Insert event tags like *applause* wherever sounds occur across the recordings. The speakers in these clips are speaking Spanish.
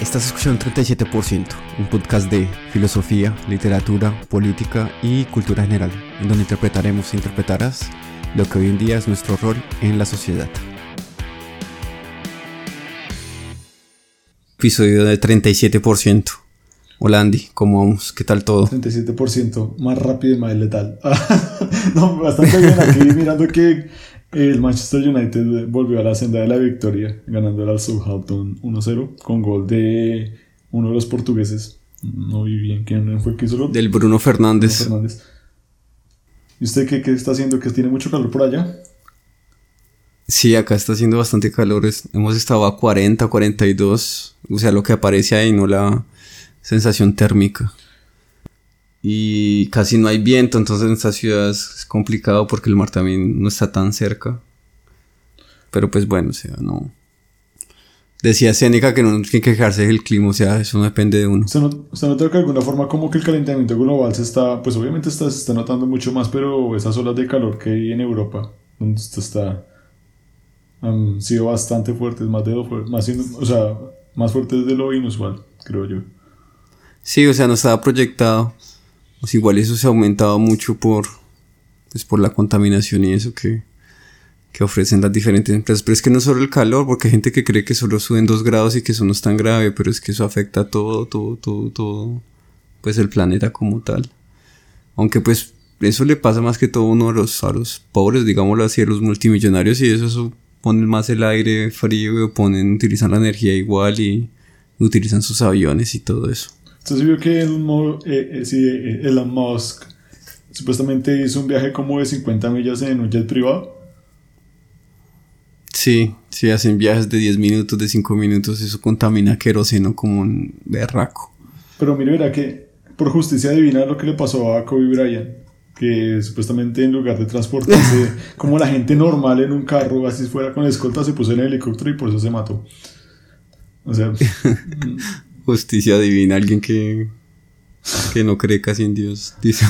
Estás escuchando 37%, un podcast de filosofía, literatura, política y cultura general, en donde interpretaremos e interpretarás lo que hoy en día es nuestro rol en la sociedad. Episodio de 37%. Hola Andy, ¿cómo vamos? ¿Qué tal todo? 37% más rápido y más letal. *laughs* no, bastante bien aquí mirando que el Manchester United volvió a la senda de la victoria, ganando al Southampton 1-0 con gol de uno de los portugueses. No vi bien quién fue que hizo Del Bruno Fernández. Fernández. ¿Y usted qué, qué, está haciendo? ¿Que tiene mucho calor por allá? Sí, acá está haciendo bastante calor. Hemos estado a 40, 42. O sea, lo que aparece ahí, no la sensación térmica. Y casi no hay viento, entonces en esta ciudad es complicado porque el mar también no está tan cerca. Pero pues bueno, o sea, no. Decía Seneca que no tiene que quejarse del clima, o sea, eso no depende de uno. ¿Usted, no, nota que de alguna forma como que el calentamiento global se está, pues obviamente está, se está notando mucho más, pero esas olas de calor que hay en Europa, donde usted está, han sido bastante fuertes, más de más, o sea, más fuertes de lo inusual, creo yo. Sí, o sea, no estaba proyectado. Pues igual eso se ha aumentado mucho por, pues por la contaminación y eso que, que ofrecen las diferentes empresas. Pero es que no solo el calor, porque hay gente que cree que solo suben dos grados y que eso no es tan grave, pero es que eso afecta a todo, todo, todo, todo, pues el planeta como tal. Aunque pues eso le pasa más que todo uno a los, a los pobres, digámoslo así, a los multimillonarios y eso, eso ponen más el aire frío, ponen, utilizan la energía igual y utilizan sus aviones y todo eso. Entonces vio que Elon, eh, eh, eh, Elon Musk supuestamente hizo un viaje como de 50 millas en un jet privado. Sí, sí, hacen viajes de 10 minutos, de 5 minutos, eso contamina queroseno como un berraco. Pero mire, verá que por justicia divina lo que le pasó a Kobe Bryant, que supuestamente en lugar de transportarse *laughs* como la gente normal en un carro, así fuera con la escolta, se puso en el helicóptero y por eso se mató. O sea, *laughs* justicia divina, alguien que, que no cree casi en Dios. *laughs* Dice,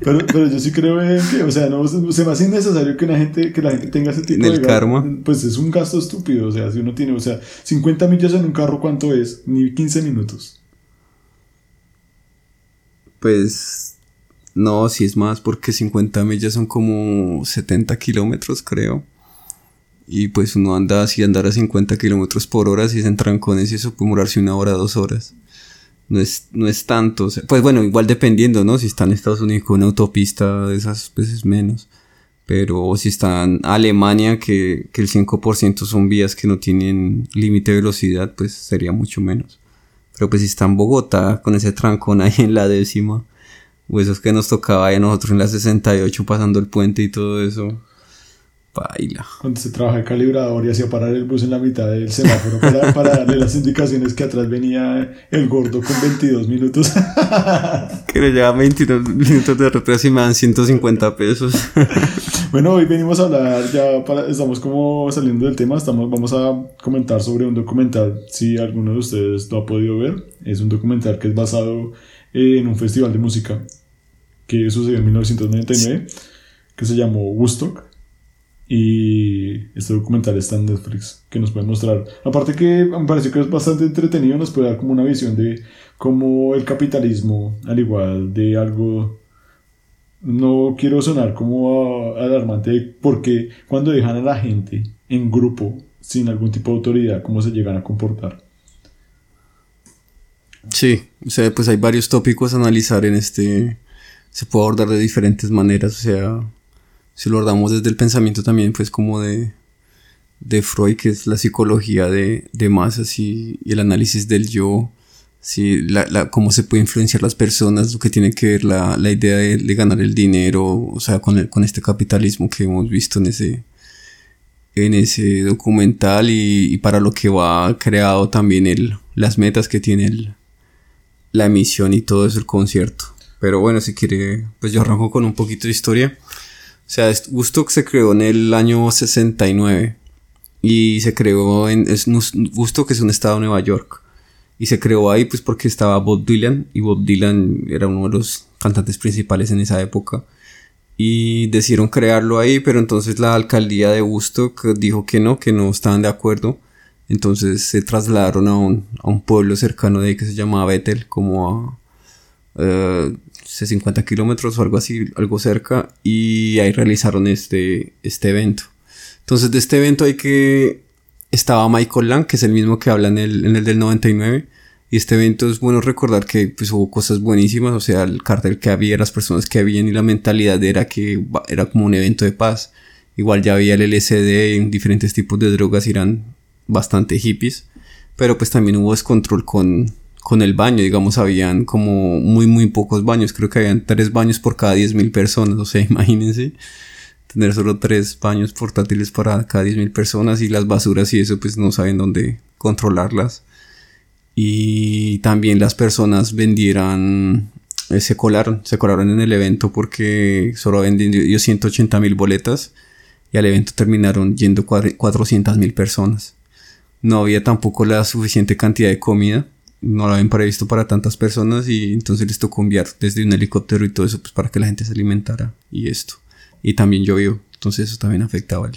pero, pero yo sí creo en que, o sea, no se me hace innecesario que, la gente, que la gente tenga ese tipo ¿En el karma. Pues es un gasto estúpido, o sea, si uno tiene, o sea, 50 millas en un carro, ¿cuánto es? Ni 15 minutos. Pues no, si es más, porque 50 millas son como 70 kilómetros, creo. Y pues uno anda así, andar a 50 kilómetros por hora, si es en trancones y eso puede demorarse una hora, dos horas. No es, no es tanto. pues bueno, igual dependiendo, ¿no? Si está en Estados Unidos con una autopista de esas veces menos. Pero si está en Alemania, que, que el 5% son vías que no tienen límite de velocidad, pues sería mucho menos. Pero pues si está en Bogotá, con ese trancón ahí en la décima, o esos que nos tocaba a nosotros en la 68 pasando el puente y todo eso, cuando se trabaja el calibrador y hacía parar el bus en la mitad del semáforo para, para darle las indicaciones que atrás venía el gordo con 22 minutos. *laughs* que le lleva 22 minutos de retraso y me dan 150 pesos. *laughs* bueno, hoy venimos a hablar, ya para, estamos como saliendo del tema, estamos, vamos a comentar sobre un documental, si alguno de ustedes lo ha podido ver. Es un documental que es basado en un festival de música que sucedió en 1999, que se llamó Woodstock y este documental está en Netflix que nos puede mostrar. Aparte que me parece que es bastante entretenido, nos puede dar como una visión de cómo el capitalismo, al igual de algo, no quiero sonar como alarmante, porque cuando dejan a la gente en grupo sin algún tipo de autoridad, cómo se llegan a comportar. Sí, o sea, pues hay varios tópicos a analizar en este, se puede abordar de diferentes maneras, o sea, si lo abordamos desde el pensamiento también, pues como de, de Freud, que es la psicología de, de masas y, el análisis del yo, si la, la, cómo se puede influenciar las personas, lo que tiene que ver la, la idea de, de, ganar el dinero, o sea, con, el, con este capitalismo que hemos visto en ese, en ese documental y, y para lo que va creado también el, las metas que tiene el, la emisión y todo eso, el concierto. Pero bueno, si quiere, pues yo arranco con un poquito de historia. O sea, Woodstock se creó en el año 69 y se creó en es, Woodstock es un estado de Nueva York. Y se creó ahí pues porque estaba Bob Dylan y Bob Dylan era uno de los cantantes principales en esa época. Y decidieron crearlo ahí pero entonces la alcaldía de Woodstock dijo que no que no estaban de acuerdo. Entonces se trasladaron a un, a un pueblo cercano de ahí que se llamaba Bethel, como a eh, 50 kilómetros o algo así, algo cerca, y ahí realizaron este, este evento. Entonces de este evento hay que estaba Michael Lang, que es el mismo que habla en el, en el del 99. Y este evento es bueno recordar que pues, hubo cosas buenísimas, o sea, el cartel que había, las personas que habían y la mentalidad era que era como un evento de paz. Igual ya había el LSD en diferentes tipos de drogas, eran bastante hippies. Pero pues también hubo descontrol con, con el baño, digamos, habían como muy, muy pocos baños. Creo que habían tres baños por cada 10.000 personas, o sea, *laughs* imagínense tener solo tres baños portátiles para cada 10.000 personas y las basuras y eso pues no saben dónde controlarlas. Y también las personas vendieran, eh, se colaron, se colaron en el evento porque solo vendieron 180 mil boletas y al evento terminaron yendo 400 mil personas. No había tampoco la suficiente cantidad de comida, no lo habían previsto para tantas personas y entonces les tocó enviar desde un helicóptero y todo eso pues para que la gente se alimentara y esto y también llovió. Entonces eso también afectaba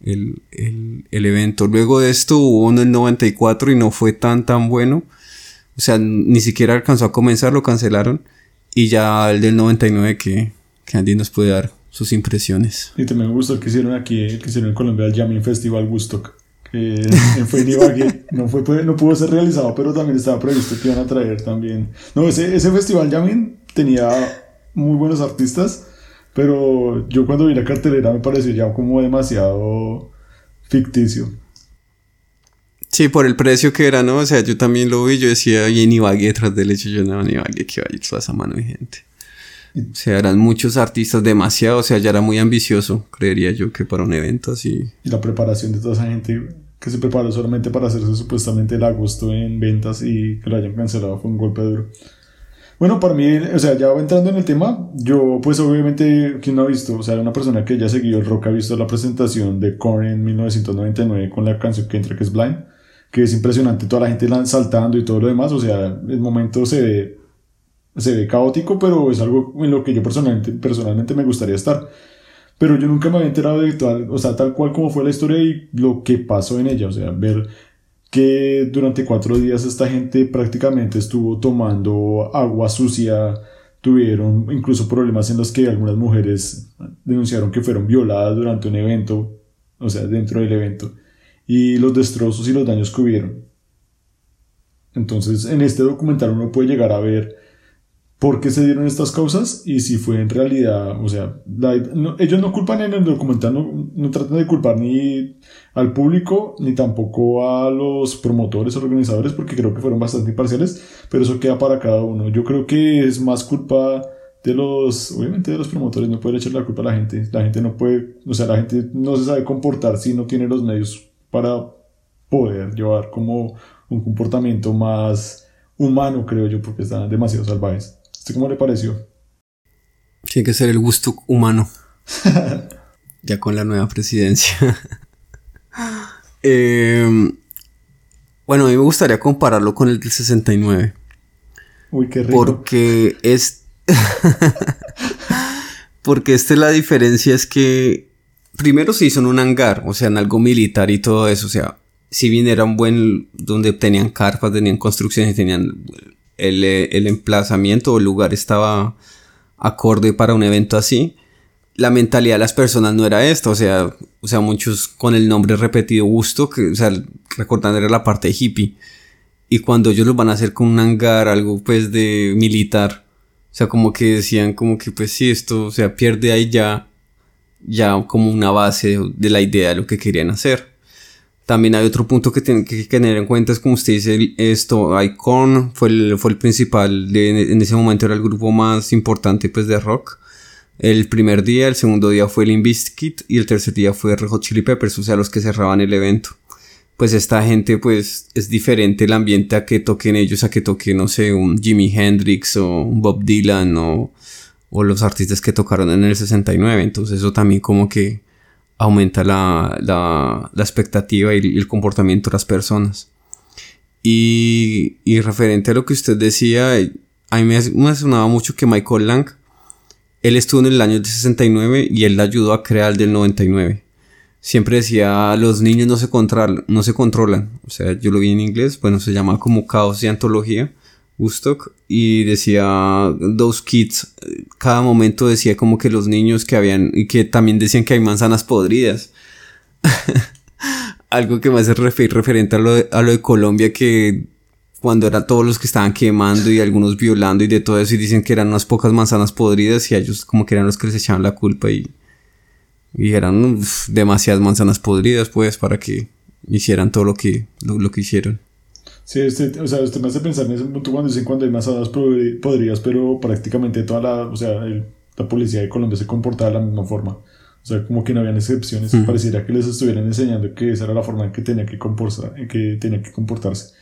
el, el, evento. Luego de esto hubo uno en el 94 y no fue tan tan bueno. O sea, ni siquiera alcanzó a comenzar, lo cancelaron. Y ya el del 99 que, que Andy nos puede dar sus impresiones. Y también me gustó el que hicieron aquí, el que hicieron en Colombia, el Jamming Festival Woodstock. Que en Ibagué. No, fue, no pudo ser realizado, pero también estaba previsto que iban a traer también. No, ese, ese festival Jamming tenía muy buenos artistas pero yo cuando vi la cartelera me pareció ya como demasiado ficticio. Sí, por el precio que era, ¿no? O sea, yo también lo vi, yo decía, y en Ibagué detrás del hecho, yo no, en Ibagué que va a ir toda esa mano de gente. O sea, eran muchos artistas, demasiado, o sea, ya era muy ambicioso, creería yo, que para un evento así. Y la preparación de toda esa gente que se preparó solamente para hacerse supuestamente el agosto en ventas y que lo hayan cancelado fue un golpe duro. Bueno, para mí, o sea, ya entrando en el tema, yo pues obviamente, ¿quién no ha visto? O sea, una persona que ya seguido el rock ha visto la presentación de Korn en 1999 con la canción que entra que es Blind, que es impresionante, toda la gente saltando y todo lo demás, o sea, el momento se ve, se ve caótico, pero es algo en lo que yo personalmente, personalmente me gustaría estar. Pero yo nunca me había enterado de tal, o sea, tal cual como fue la historia y lo que pasó en ella, o sea, ver que durante cuatro días esta gente prácticamente estuvo tomando agua sucia, tuvieron incluso problemas en los que algunas mujeres denunciaron que fueron violadas durante un evento, o sea, dentro del evento, y los destrozos y los daños que hubieron. Entonces, en este documental uno puede llegar a ver por qué se dieron estas causas y si fue en realidad, o sea, ellos no culpan en el documental, no, tratan de culpar ni al público ni tampoco a los promotores o organizadores porque creo que fueron bastante imparciales, pero eso queda para cada uno. Yo creo que es más culpa de los, obviamente de los promotores, no puede echar la culpa a la gente, la gente no puede, o sea, la gente no se sabe comportar si no tiene los medios para poder llevar como un comportamiento más humano, creo yo, porque están demasiado salvajes cómo le pareció? Tiene que ser el gusto humano. *laughs* ya con la nueva presidencia. *laughs* Em, bueno, a mí me gustaría compararlo con el del 69. Uy, qué rico. Porque es. *laughs* porque este la diferencia es que. Primero se hizo en un hangar, o sea, en algo militar y todo eso. O sea, si bien era un buen. donde tenían carpas, tenían construcciones, tenían el, emplazamiento o el lugar estaba acorde para un evento así, la mentalidad de las personas no era esta, o sea, o sea, muchos con el nombre repetido gusto, que, o sea, recordando era la parte hippie. Y cuando ellos lo van a hacer con un hangar, algo pues de militar, o sea, como que decían como que pues sí, esto, o sea, pierde ahí ya, ya como una base de la idea de lo que querían hacer. También hay otro punto que tienen que tener en cuenta, es como usted dice, esto, Icon fue el, fue el principal, en ese momento era el grupo más importante pues de rock. El primer día, el segundo día fue el Inviskit y el tercer día fue Red Hot Chili Peppers, o sea, los que cerraban el evento. Pues esta gente pues es diferente el ambiente a que toquen ellos, a que toquen, no sé, un Jimi Hendrix o un Bob Dylan o, o los artistas que tocaron en el 69. Entonces eso también como que aumenta la, la, la expectativa y el comportamiento de las personas. Y, y, referente a lo que usted decía, a mí me, me mucho que Michael Lang, él estuvo en el año del 69 y él ayudó a crear el del 99. siempre decía, los niños no se, controlan, no se controlan. O sea, yo lo vi en inglés, bueno, se llama como Caos de Antología, Y decía, those kids, cada momento decía como que los niños que habían, y que también decían que hay manzanas podridas. *laughs* Algo que me hace referente a lo, de, a lo de Colombia, que cuando eran todos los que estaban quemando y algunos violando y de todo eso, y dicen que eran unas pocas manzanas podridas, y ellos como que eran los que les echaban la culpa y y eran demasiadas manzanas podridas, pues, para que hicieran todo lo que, lo, que hicieron. Sí, este, o sea, usted me hace pensar en ese punto cuando dicen cuando hay manzanas podridas, pero prácticamente toda la, o sea, la policía de Colombia se comportaba de la misma forma. O sea, como que no habían excepciones. Pareciera que les estuvieran enseñando que esa era la forma en que tenía que, que, tenía que comportarse.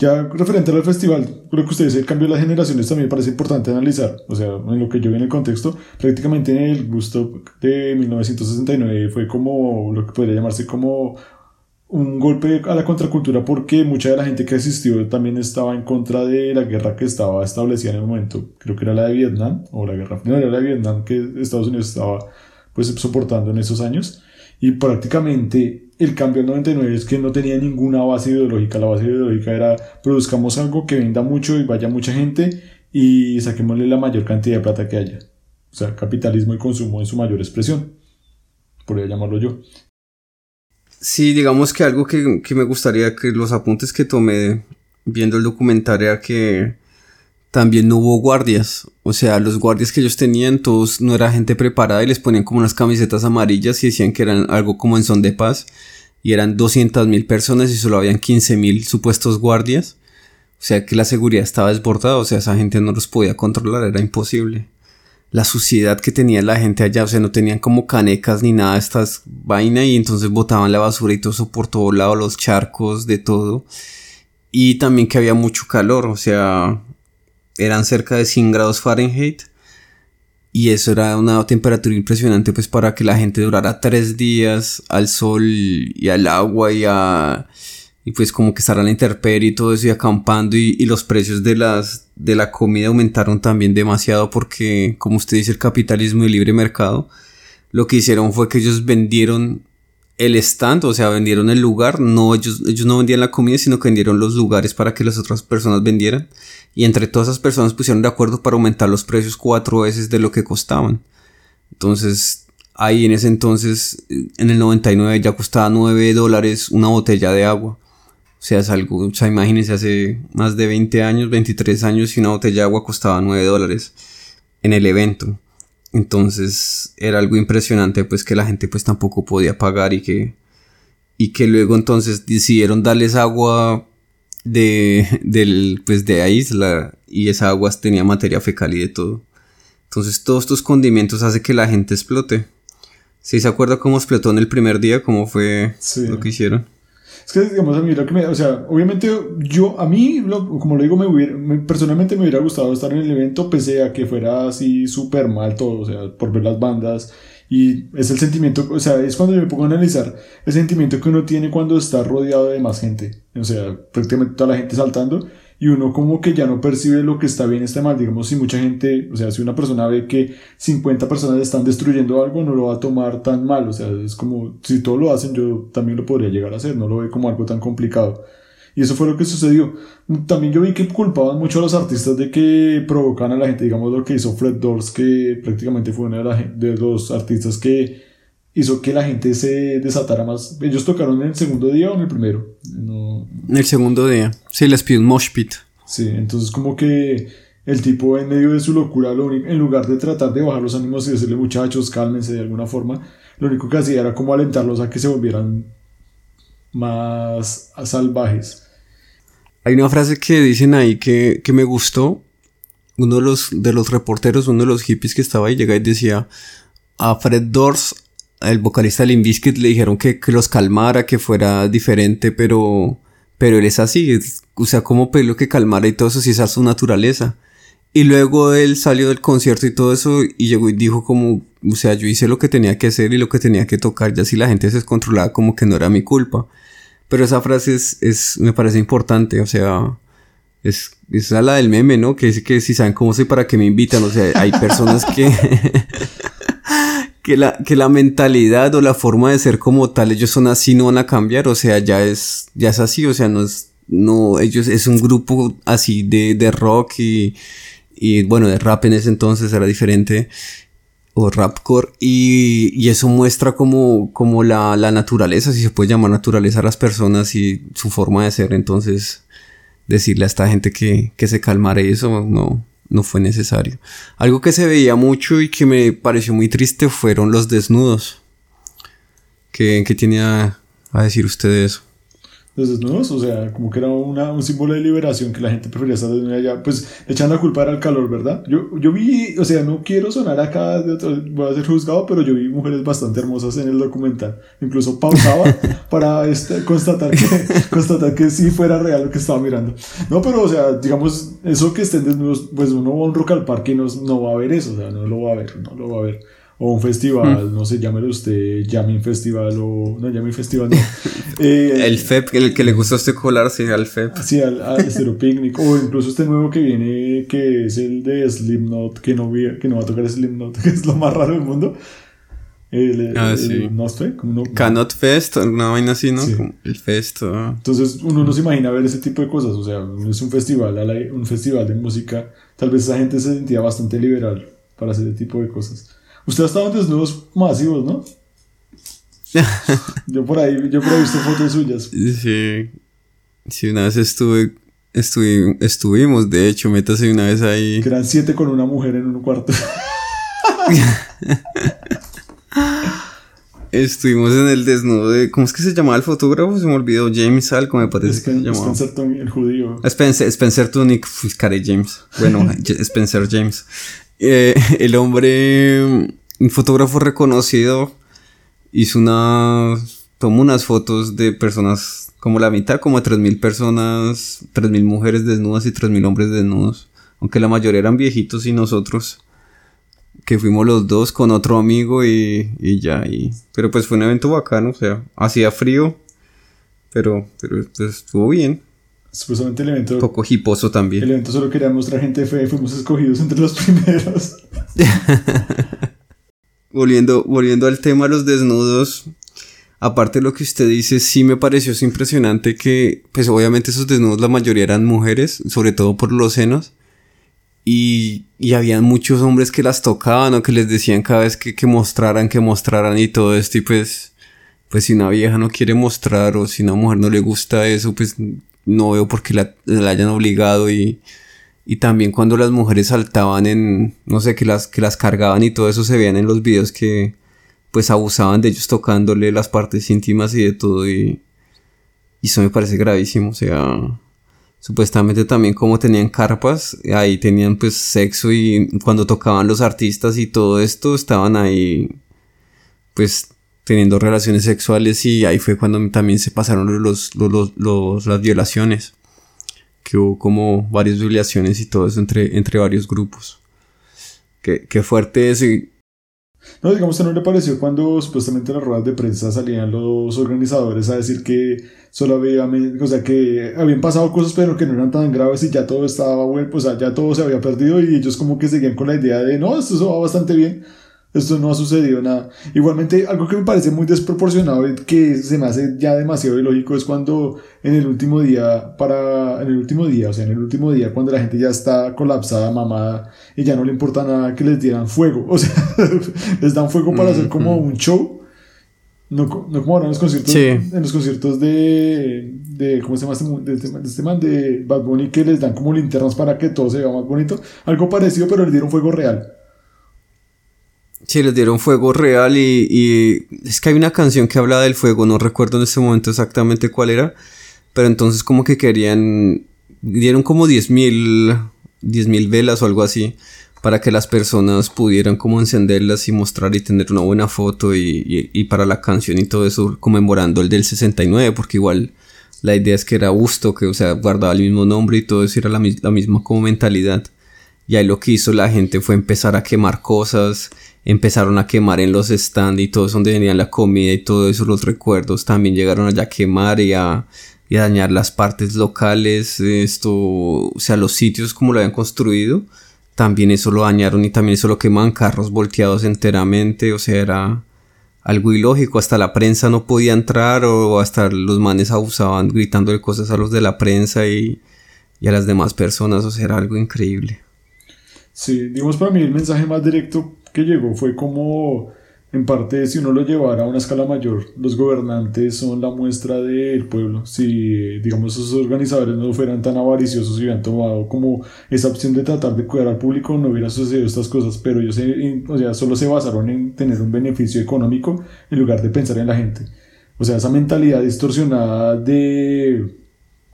Ya referente al festival, creo que ustedes el cambio de las generaciones también parece importante analizar. O sea, en lo que yo vi en el contexto, prácticamente en el gusto de 1969 fue como lo que podría llamarse como un golpe a la contracultura porque mucha de la gente que asistió también estaba en contra de la guerra que estaba establecida en el momento. Creo que era la de Vietnam, o la guerra final era la de Vietnam que Estados Unidos estaba pues soportando en esos años. Y prácticamente el cambio del 99 es que no tenía ninguna base ideológica. La base ideológica era produzcamos algo que venda mucho y vaya mucha gente y saquémosle la mayor cantidad de plata que haya. O sea, capitalismo y consumo en su mayor expresión. Podría llamarlo yo. Sí, digamos que algo que, que me gustaría que los apuntes que tomé viendo el documental era que también no hubo guardias. O sea, los guardias que ellos tenían, todos no era gente preparada y les ponían como unas camisetas amarillas y decían que eran algo como en son de paz. Y eran 200 mil personas y solo habían 15 mil supuestos guardias. O sea que la seguridad estaba desbordada, o sea, esa gente no los podía controlar, era imposible. La suciedad que tenía la gente allá, o sea, no tenían como canecas ni nada de estas vainas y entonces botaban la basura y todo eso por todo lado, los charcos, de todo. Y también que había mucho calor, o sea, eran cerca de 100 grados Fahrenheit. Y eso era una temperatura impresionante pues para que la gente durara tres días al sol y al agua y a... Y pues como que estar a la y todo eso y acampando y, los precios de las de la comida aumentaron también demasiado porque como usted dice el capitalismo y libre mercado lo que hicieron fue que ellos vendieron el stand, o sea, vendieron el lugar, no, ellos, ellos no vendían la comida, sino que vendieron los lugares para que las otras personas vendieran. Y entre todas esas personas pusieron de acuerdo para aumentar los precios cuatro veces de lo que costaban. Entonces, ahí en ese entonces, en el 99 ya costaba 9 dólares una botella de agua. O sea, es algo, o sea, imagínense hace más de 20 años, 23 años y una botella de agua costaba 9 dólares en el evento. Entonces era algo impresionante pues que la gente pues tampoco podía pagar y que y que luego entonces decidieron darles agua de del pues de la isla y esa agua tenía materia fecal y de todo. Entonces todos estos condimentos hace que la gente explote. ¿Sí se acuerda cómo explotó en el primer día? ¿Cómo fue lo que hicieron? Es que, digamos, a mí lo que me. O sea, obviamente, yo, a mí, como lo digo, me hubiera, personalmente me hubiera gustado estar en el evento, pese a que fuera así súper mal todo, o sea, por ver las bandas. Y es el sentimiento, o sea, es cuando yo me pongo a analizar el sentimiento que uno tiene cuando está rodeado de más gente. O sea, prácticamente toda la gente saltando y uno como que ya no percibe lo que está bien y está mal. Digamos, si mucha gente, o sea, si una persona ve que 50 personas están destruyendo algo, no lo va a tomar tan mal. O sea, es como, si todo lo hacen, yo también lo podría llegar a hacer, no lo ve como algo tan complicado. Y eso fue lo que sucedió. También yo vi que culpaban mucho a los artistas de que provocan a la gente, digamos lo que hizo Fred Doors, que prácticamente fue uno de, de los artistas que hizo que la gente se desatara más. ¿Ellos tocaron en el segundo día o en el primero? No. En el segundo día. Sí, les pidió un mosh pit. Sí, entonces como que el tipo en medio de su locura, en lugar de tratar de bajar los ánimos y decirle muchachos, cálmense de alguna forma, lo único que hacía era como alentarlos a que se volvieran más salvajes. Hay una frase que dicen ahí que, que me gustó. Uno de los, de los reporteros, uno de los hippies que estaba ahí, llega y decía, a Fred Dors el vocalista de Limbiskit le dijeron que, que, los calmara, que fuera diferente, pero, pero él es así, o sea, como pelo que calmara y todo eso, si esa es su naturaleza. Y luego él salió del concierto y todo eso y llegó y dijo como, o sea, yo hice lo que tenía que hacer y lo que tenía que tocar, ya si la gente se descontrolaba como que no era mi culpa. Pero esa frase es, es me parece importante, o sea, es, es la del meme, ¿no? Que dice que si saben cómo soy para que me invitan, o sea, hay personas que... *laughs* que la, que la mentalidad o la forma de ser como tal, ellos son así, no van a cambiar, o sea, ya es, ya es así, o sea, no es, no, ellos es un grupo así de, de rock y, y bueno, de rap en ese entonces era diferente, o rapcore, y, y eso muestra como, como la, la naturaleza, si se puede llamar naturaleza a las personas y su forma de ser, entonces decirle a esta gente que, que se calmara eso, no, no fue necesario. Algo que se veía mucho y que me pareció muy triste fueron los desnudos. ¿Qué, qué tiene a, a decir usted de eso? Los desnudos, o sea, como que era una, un símbolo de liberación que la gente prefería estar desnuda allá, pues le echan la culpa al calor, ¿verdad? Yo, yo vi, o sea, no quiero sonar acá, de otro, voy a ser juzgado, pero yo vi mujeres bastante hermosas en el documental, incluso pausaba *laughs* para este, constatar, que, constatar que sí fuera real lo que estaba mirando. No, pero, o sea, digamos, eso que estén desnudos, pues uno va a un rock al parque y no, no va a ver eso, o sea, no lo va a ver, no lo va a ver o un festival, mm. no sé, llámelo usted, Jamming Festival o. No, Jamming Festival, no. *laughs* Eh, el FEP, el que le gusta a usted colarse al FEP. Sí, al, al Estero Picnic. O incluso este nuevo que viene, que es el de Slipknot, que no, vi, que no va a tocar Slipknot, *laughs* que es lo más raro del mundo. El, ah, sí. como Cannot Fest, alguna vaina así, ¿no? el Fest. Entonces uno no se imagina ver ese tipo de cosas, o sea, es un festival, un festival de música, tal vez esa gente se sentía bastante liberal para hacer ese tipo de cosas. Usted ha estado en desnudos masivos, ¿no? *laughs* yo por ahí, yo por ahí he visto fotos suyas. Sí. Sí, una vez estuve, estuve estuvimos, de hecho, métase una vez ahí. Que eran siete con una mujer en un cuarto. *laughs* Estuvimos en el desnudo de. ¿Cómo es que se llamaba el fotógrafo? Se me olvidó. James algo me parece que se llamaba. Spencer Tunick, el judío. Spencer, Spencer Tunick. James. Bueno, *laughs* Spencer James. Eh, *laughs* el hombre, un fotógrafo reconocido, hizo una, tomó unas fotos de personas, como la mitad, como 3.000 personas, 3.000 mujeres desnudas y 3.000 hombres desnudos, aunque la mayoría eran viejitos y nosotros, que fuimos los dos con otro amigo y, y ya, y, pero pues fue un evento bacano, o sea, hacía frío, pero, pero pues, estuvo bien. Supuestamente el evento. Un poco hiposo también. El evento solo quería mostrar gente fe, fuimos escogidos entre los *laughs* primeros. *laughs* volviendo, volviendo al tema de los desnudos, aparte de lo que usted dice, sí me pareció impresionante que, pues obviamente esos desnudos la mayoría eran mujeres, sobre todo por los senos. Y, y habían muchos hombres que las tocaban o que les decían cada vez que, que mostraran, que mostraran y todo esto. Y pues, pues si una vieja no quiere mostrar o si una mujer no le gusta eso, pues no veo por qué la, hayan obligado y, y también cuando las mujeres saltaban en, no sé, que las, que las cargaban y todo eso se veían en los videos que pues abusaban de ellos tocándole las partes íntimas y de todo y, y eso me parece gravísimo, o sea, supuestamente también como tenían carpas, ahí tenían pues sexo y cuando tocaban los artistas y todo esto estaban ahí pues teniendo relaciones sexuales y ahí fue cuando también se pasaron los, los, las violaciones. Que hubo como varias violaciones y todo eso entre, entre varios grupos. Qué, qué fuerte es y no, digamos que no le pareció cuando supuestamente en las ruedas de prensa salían los organizadores a decir que solo había, o sea, que habían pasado cosas pero que no eran tan graves y ya todo estaba bueno, pues ya todo se había perdido y ellos como que seguían con la idea de, no, esto va bastante bien. Esto no ha sucedido nada. Igualmente, algo que me parece muy desproporcionado y que se me hace ya demasiado ilógico es cuando en el último día, para, en el último día, o sea, en el último día, cuando la gente ya está colapsada, mamada, y ya no le importa nada que les dieran fuego. *laughs* O sea, les dan fuego para hacer como un show. No, no como ahora en los conciertos, en los conciertos de, de, ¿cómo se llama este, de, de este man? De Bad Bunny, que les dan como linternas para que todo se vea más bonito. Algo parecido, pero les dieron fuego real. Sí, les dieron fuego real y, y, es que hay una canción que habla del fuego, no recuerdo en este momento exactamente cuál era, pero entonces como que querían, dieron como 10.000 mil velas o algo así para que las personas pudieran como encenderlas y mostrar y tener una buena foto y, y, para la canción y todo eso conmemorando el del 69 porque igual la idea es que era gusto, que o sea guardaba el mismo nombre y todo eso era la, la misma como mentalidad. Y ahí lo que hizo la gente fue empezar a quemar cosas empezaron a quemar en los stands y todo eso donde venía la comida y todo eso, los recuerdos también llegaron allá a quemar y a, y a dañar las partes locales, esto, o sea, los sitios como lo habían construido, también eso lo dañaron y también eso lo quemaban carros volteados enteramente, o sea, era algo ilógico, hasta la prensa no podía entrar o hasta los manes abusaban gritándole cosas a los de la prensa y, y a las demás personas, o sea, era algo increíble. Sí, digamos para mí el mensaje más directo que llegó fue como en parte, si uno lo llevara a una escala mayor, los gobernantes son la muestra del pueblo. Si, digamos, esos organizadores no fueran tan avariciosos y hubieran tomado como esa opción de tratar de cuidar al público, no hubiera sucedido estas cosas. Pero ellos o sea, solo se basaron en tener un beneficio económico en lugar de pensar en la gente. O sea, esa mentalidad distorsionada de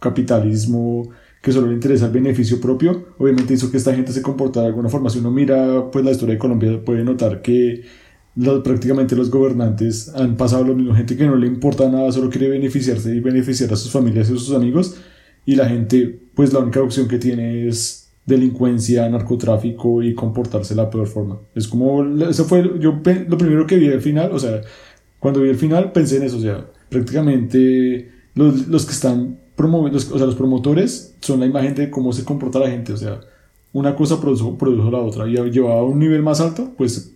capitalismo que solo le interesa el beneficio propio, obviamente hizo que esta gente se comportara de alguna forma. Si uno mira pues la historia de Colombia, puede notar que prácticamente los gobernantes han pasado lo mismo, gente que no le importa nada, solo quiere beneficiarse y beneficiar a sus familias y a sus amigos, y la gente, pues la única opción que tiene es delincuencia, narcotráfico y comportarse de la peor forma. Es como, eso fue, yo lo primero que vi al final, o sea, cuando vi el final pensé en eso, o sea, prácticamente los, los que están promoviendo, o sea, los promotores son la imagen de cómo se comporta la gente, o sea, una cosa produjo, produjo la otra y llevaba a un nivel más alto, pues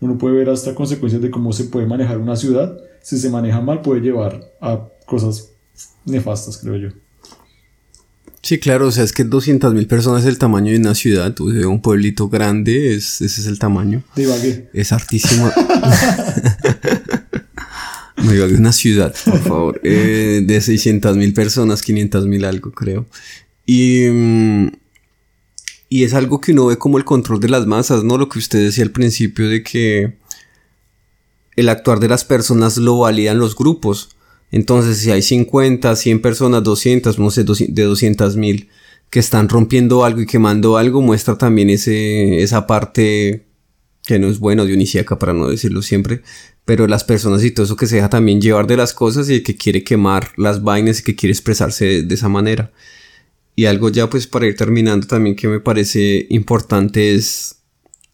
uno puede ver hasta consecuencias de cómo se puede manejar una ciudad. Si se maneja mal puede llevar a cosas nefastas, creo yo. Sí, claro, o sea, es que 200.000 personas es el tamaño de una ciudad, o sea, un pueblito grande, es, ese es el tamaño. De Ibagué. Es hartísimo. *laughs* una ciudad, por favor. *laughs* Eh, de 600.000 personas, 500.000 algo, creo. Y... Mm, y es algo que uno ve como el control de las masas, ¿no? Lo que usted decía al principio de que el actuar de las personas lo validan los grupos. Entonces, si hay 50, 100 personas, 200, no sé, de 200 mil que están rompiendo algo y quemando algo, muestra también ese, esa parte que no es bueno, dionisíaca para no decirlo siempre, pero las personas y todo eso que se deja también llevar de las cosas y que quiere quemar las vainas y que quiere expresarse de esa manera. Y algo ya pues para ir terminando también que me parece importante es,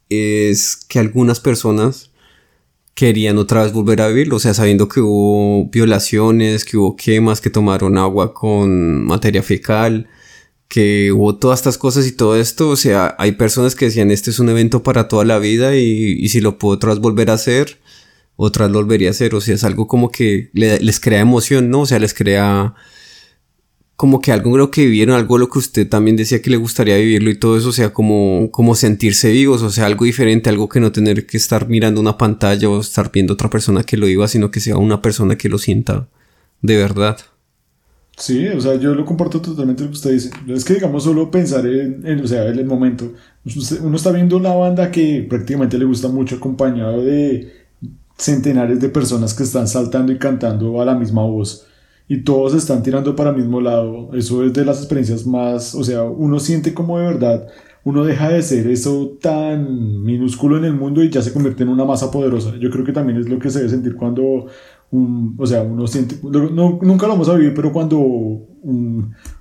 es que algunas personas querían otra vez volver a vivir, o sea, sabiendo que hubo violaciones, que hubo quemas, que tomaron agua con materia fecal, que hubo todas estas cosas y todo esto, o sea, hay personas que decían, este es un evento para toda la vida y, y si lo puedo otra vez volver a hacer, otra vez lo volvería a hacer, o sea, es algo como que les crea emoción, ¿no? O sea, les crea como que algo lo que vivieron, algo lo que usted también decía que le gustaría vivirlo y todo eso, o sea, como, como sentirse vivos, o sea, algo diferente, algo que no tener que estar mirando una pantalla o estar viendo otra persona que lo viva, sino que sea una persona que lo sienta de verdad. Sí, o sea, yo lo comparto totalmente lo que usted dice. Es que, digamos, solo pensar en, o sea, en el momento. Uno está viendo una banda que prácticamente le gusta mucho acompañado de centenares de personas que están saltando y cantando a la misma voz y todos están tirando para el mismo lado. Eso es de las experiencias más, o sea, uno siente como de verdad, uno deja de ser eso tan minúsculo en el mundo y ya se convierte en una masa poderosa. Yo creo que también es lo que se debe sentir cuando, o sea, uno siente, no, nunca lo vamos a vivir, pero cuando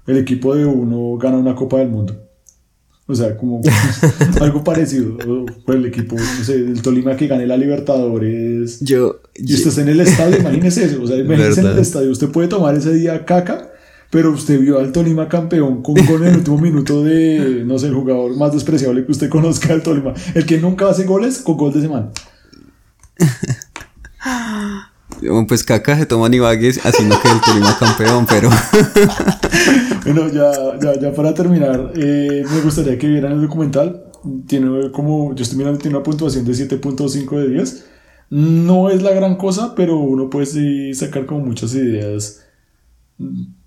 el equipo de uno gana una Copa del Mundo. O sea, como *laughs* algo parecido. Por el equipo, no sé, el Tolima que gane la Libertadores. Yo. Y usted está en el estadio, imagínese eso. O sea, imagínese en el estadio. Usted puede tomar ese día caca, pero usted vio al Tolima campeón con gol en el último minuto de, no sé, el jugador más despreciable que usted conozca del Tolima. El que nunca hace goles con gol de semana. *laughs* Pues caca se toman Ibagues haciendo que el Tolima campeón, pero. *laughs* bueno, ya, ya, ya, para terminar, eh, me gustaría que vieran el documental. Tiene como, yo estoy mirando, tiene una puntuación de 7.5 de 10. No es la gran cosa, pero uno puede sacar como muchas ideas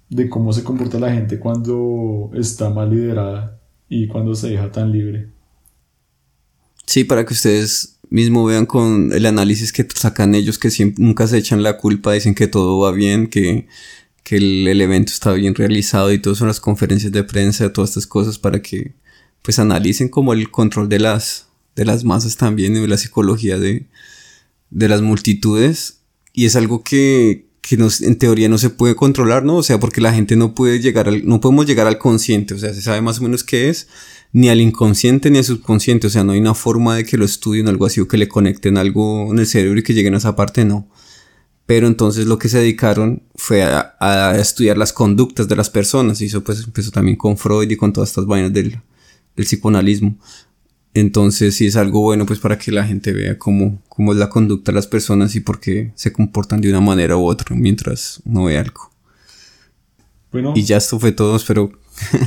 de cómo se comporta la gente cuando está mal liderada y cuando se deja tan libre. Sí, para que ustedes mismo vean con el análisis que sacan ellos, que siempre, nunca se echan la culpa, dicen que todo va bien, que, que el, evento está bien realizado y todo son las conferencias de prensa, todas estas cosas para que pues analicen como el control de las, de las masas también y la psicología de, de las multitudes y es algo que, que nos, en teoría no se puede controlar, ¿no? O sea, porque la gente no puede llegar al, no podemos llegar al consciente, o sea, se sabe más o menos qué es, ni al inconsciente ni al subconsciente, o sea, no hay una forma de que lo estudien algo así o que le conecten algo en el cerebro y que lleguen a esa parte, no. Pero entonces lo que se dedicaron fue a, estudiar las conductas de las personas y eso pues empezó también con Freud y con todas estas vainas del, del psicoanalismo. Entonces sí es algo bueno pues para que la gente vea cómo, cómo es la conducta de las personas y por qué se comportan de una manera u otra mientras no ve algo. Bueno, y ya esto fue todo, espero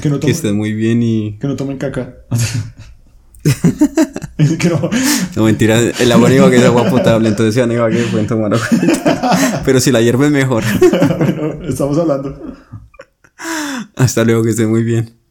que, no *laughs* estén muy bien y... Que no tomen caca. *laughs* no. no, mentira, el agua no iba que es agua potable, entonces ya no iba que pueden tomar agua. *laughs* Pero si la hierba es mejor. bueno, estamos hablando. Hasta luego, que esté muy bien.